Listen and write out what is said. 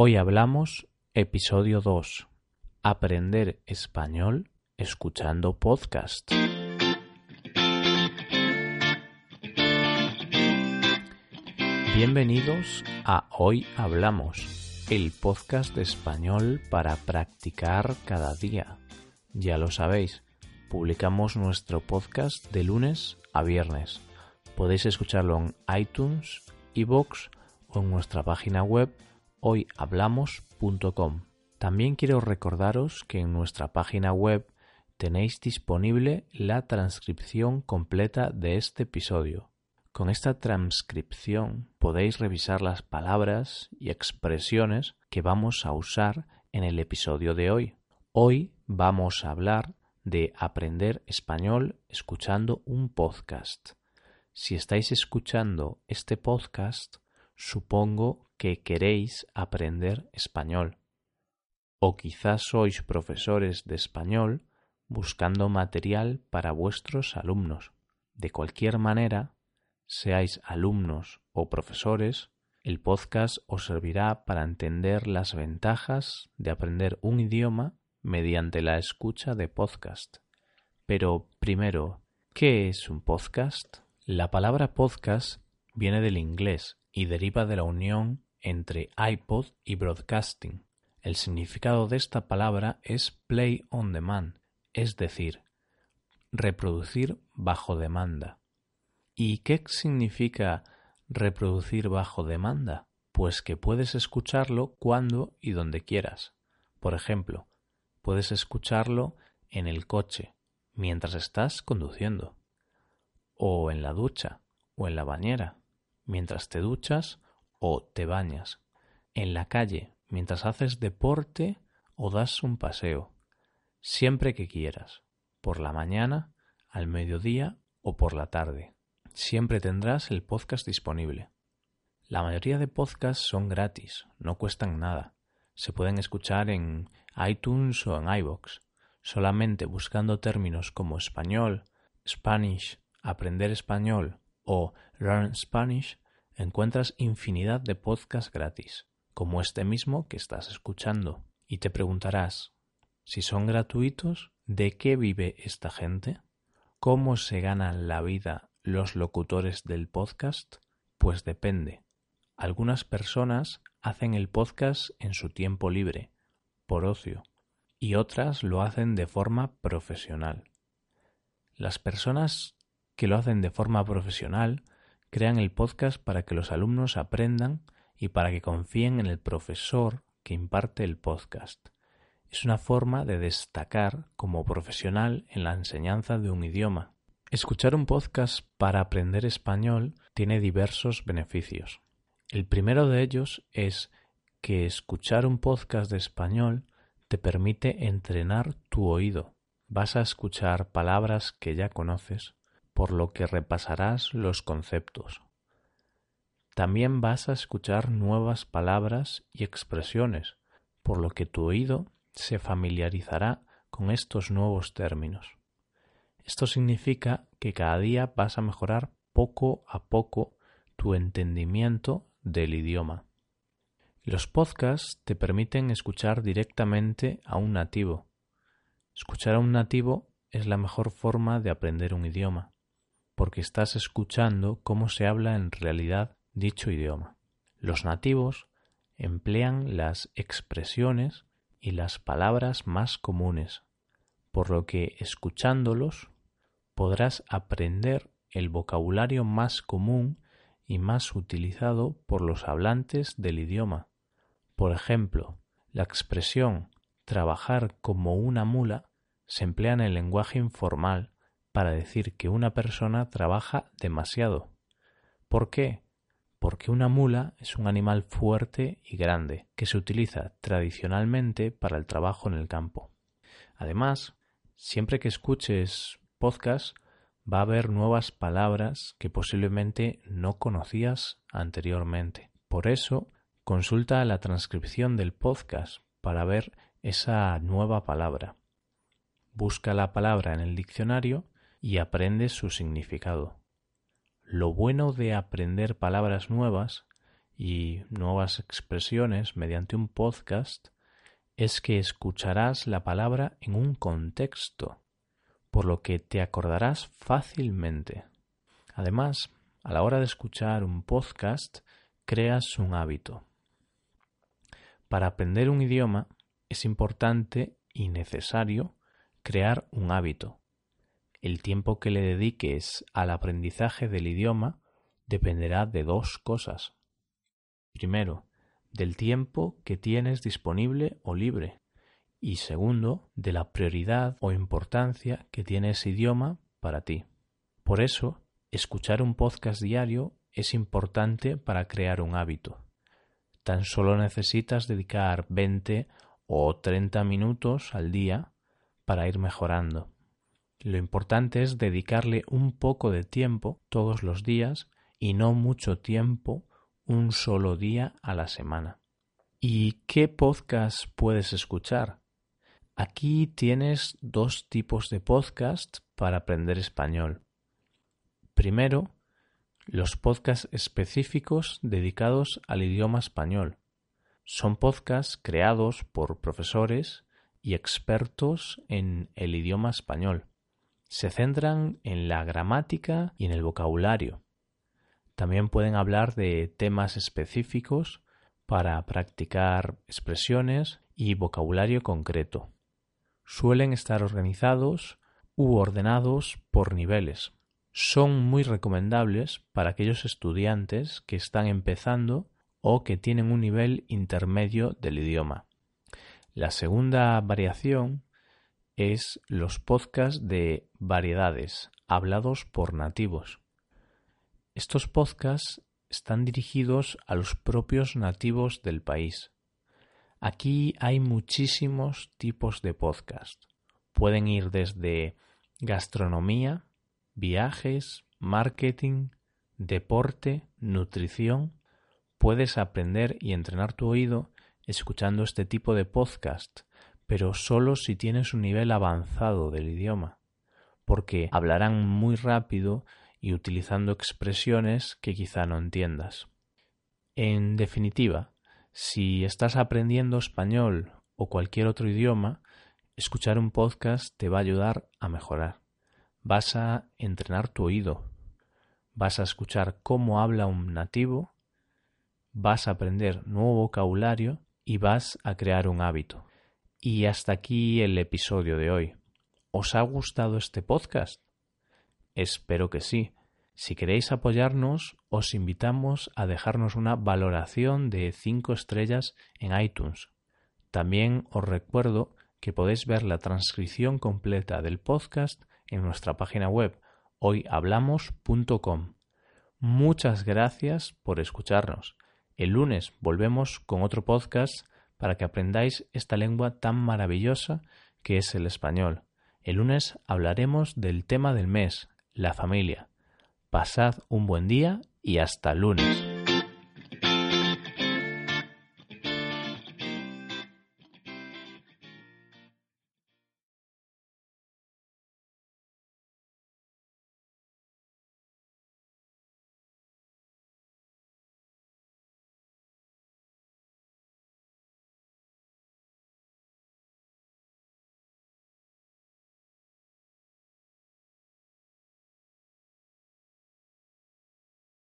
Hoy hablamos episodio 2. Aprender español escuchando podcast. Bienvenidos a Hoy Hablamos, el podcast de español para practicar cada día. Ya lo sabéis, publicamos nuestro podcast de lunes a viernes. Podéis escucharlo en iTunes, iVoox o en nuestra página web hoyhablamos.com. También quiero recordaros que en nuestra página web tenéis disponible la transcripción completa de este episodio. Con esta transcripción podéis revisar las palabras y expresiones que vamos a usar en el episodio de hoy. Hoy vamos a hablar de aprender español escuchando un podcast. Si estáis escuchando este podcast, supongo que queréis aprender español. O quizás sois profesores de español buscando material para vuestros alumnos. De cualquier manera, seáis alumnos o profesores, el podcast os servirá para entender las ventajas de aprender un idioma mediante la escucha de podcast. Pero primero, ¿qué es un podcast? La palabra podcast viene del inglés y deriva de la unión entre iPod y broadcasting. El significado de esta palabra es play on demand, es decir, reproducir bajo demanda. ¿Y qué significa reproducir bajo demanda? Pues que puedes escucharlo cuando y donde quieras. Por ejemplo, puedes escucharlo en el coche, mientras estás conduciendo, o en la ducha, o en la bañera, mientras te duchas o te bañas, en la calle, mientras haces deporte o das un paseo, siempre que quieras, por la mañana, al mediodía o por la tarde. Siempre tendrás el podcast disponible. La mayoría de podcasts son gratis, no cuestan nada. Se pueden escuchar en iTunes o en iVoox. Solamente buscando términos como español, Spanish, aprender español o learn Spanish encuentras infinidad de podcasts gratis, como este mismo que estás escuchando, y te preguntarás, si son gratuitos, ¿de qué vive esta gente? ¿Cómo se ganan la vida los locutores del podcast? Pues depende. Algunas personas hacen el podcast en su tiempo libre, por ocio, y otras lo hacen de forma profesional. Las personas que lo hacen de forma profesional crean el podcast para que los alumnos aprendan y para que confíen en el profesor que imparte el podcast. Es una forma de destacar como profesional en la enseñanza de un idioma. Escuchar un podcast para aprender español tiene diversos beneficios. El primero de ellos es que escuchar un podcast de español te permite entrenar tu oído. Vas a escuchar palabras que ya conoces por lo que repasarás los conceptos. También vas a escuchar nuevas palabras y expresiones, por lo que tu oído se familiarizará con estos nuevos términos. Esto significa que cada día vas a mejorar poco a poco tu entendimiento del idioma. Los podcasts te permiten escuchar directamente a un nativo. Escuchar a un nativo es la mejor forma de aprender un idioma porque estás escuchando cómo se habla en realidad dicho idioma. Los nativos emplean las expresiones y las palabras más comunes, por lo que escuchándolos podrás aprender el vocabulario más común y más utilizado por los hablantes del idioma. Por ejemplo, la expresión trabajar como una mula se emplea en el lenguaje informal para decir que una persona trabaja demasiado. ¿Por qué? Porque una mula es un animal fuerte y grande que se utiliza tradicionalmente para el trabajo en el campo. Además, siempre que escuches podcast va a haber nuevas palabras que posiblemente no conocías anteriormente. Por eso, consulta la transcripción del podcast para ver esa nueva palabra. Busca la palabra en el diccionario y aprendes su significado. Lo bueno de aprender palabras nuevas y nuevas expresiones mediante un podcast es que escucharás la palabra en un contexto, por lo que te acordarás fácilmente. Además, a la hora de escuchar un podcast, creas un hábito. Para aprender un idioma es importante y necesario crear un hábito. El tiempo que le dediques al aprendizaje del idioma dependerá de dos cosas. Primero, del tiempo que tienes disponible o libre y segundo, de la prioridad o importancia que tiene ese idioma para ti. Por eso, escuchar un podcast diario es importante para crear un hábito. Tan solo necesitas dedicar 20 o 30 minutos al día para ir mejorando. Lo importante es dedicarle un poco de tiempo todos los días y no mucho tiempo un solo día a la semana. ¿Y qué podcast puedes escuchar? Aquí tienes dos tipos de podcast para aprender español. Primero, los podcasts específicos dedicados al idioma español. Son podcasts creados por profesores y expertos en el idioma español. Se centran en la gramática y en el vocabulario. También pueden hablar de temas específicos para practicar expresiones y vocabulario concreto. Suelen estar organizados u ordenados por niveles. Son muy recomendables para aquellos estudiantes que están empezando o que tienen un nivel intermedio del idioma. La segunda variación es los podcasts de variedades hablados por nativos. Estos podcasts están dirigidos a los propios nativos del país. Aquí hay muchísimos tipos de podcast. Pueden ir desde gastronomía, viajes, marketing, deporte, nutrición. Puedes aprender y entrenar tu oído escuchando este tipo de podcast, pero solo si tienes un nivel avanzado del idioma, porque hablarán muy rápido y utilizando expresiones que quizá no entiendas. En definitiva, si estás aprendiendo español o cualquier otro idioma, escuchar un podcast te va a ayudar a mejorar. Vas a entrenar tu oído, vas a escuchar cómo habla un nativo, vas a aprender nuevo vocabulario y vas a crear un hábito. Y hasta aquí el episodio de hoy. ¿Os ha gustado este podcast? Espero que sí. Si queréis apoyarnos, os invitamos a dejarnos una valoración de 5 estrellas en iTunes. También os recuerdo que podéis ver la transcripción completa del podcast en nuestra página web hoyhablamos.com. Muchas gracias por escucharnos. El lunes volvemos con otro podcast para que aprendáis esta lengua tan maravillosa que es el español. El lunes hablaremos del tema del mes, la familia. Pasad un buen día y hasta lunes.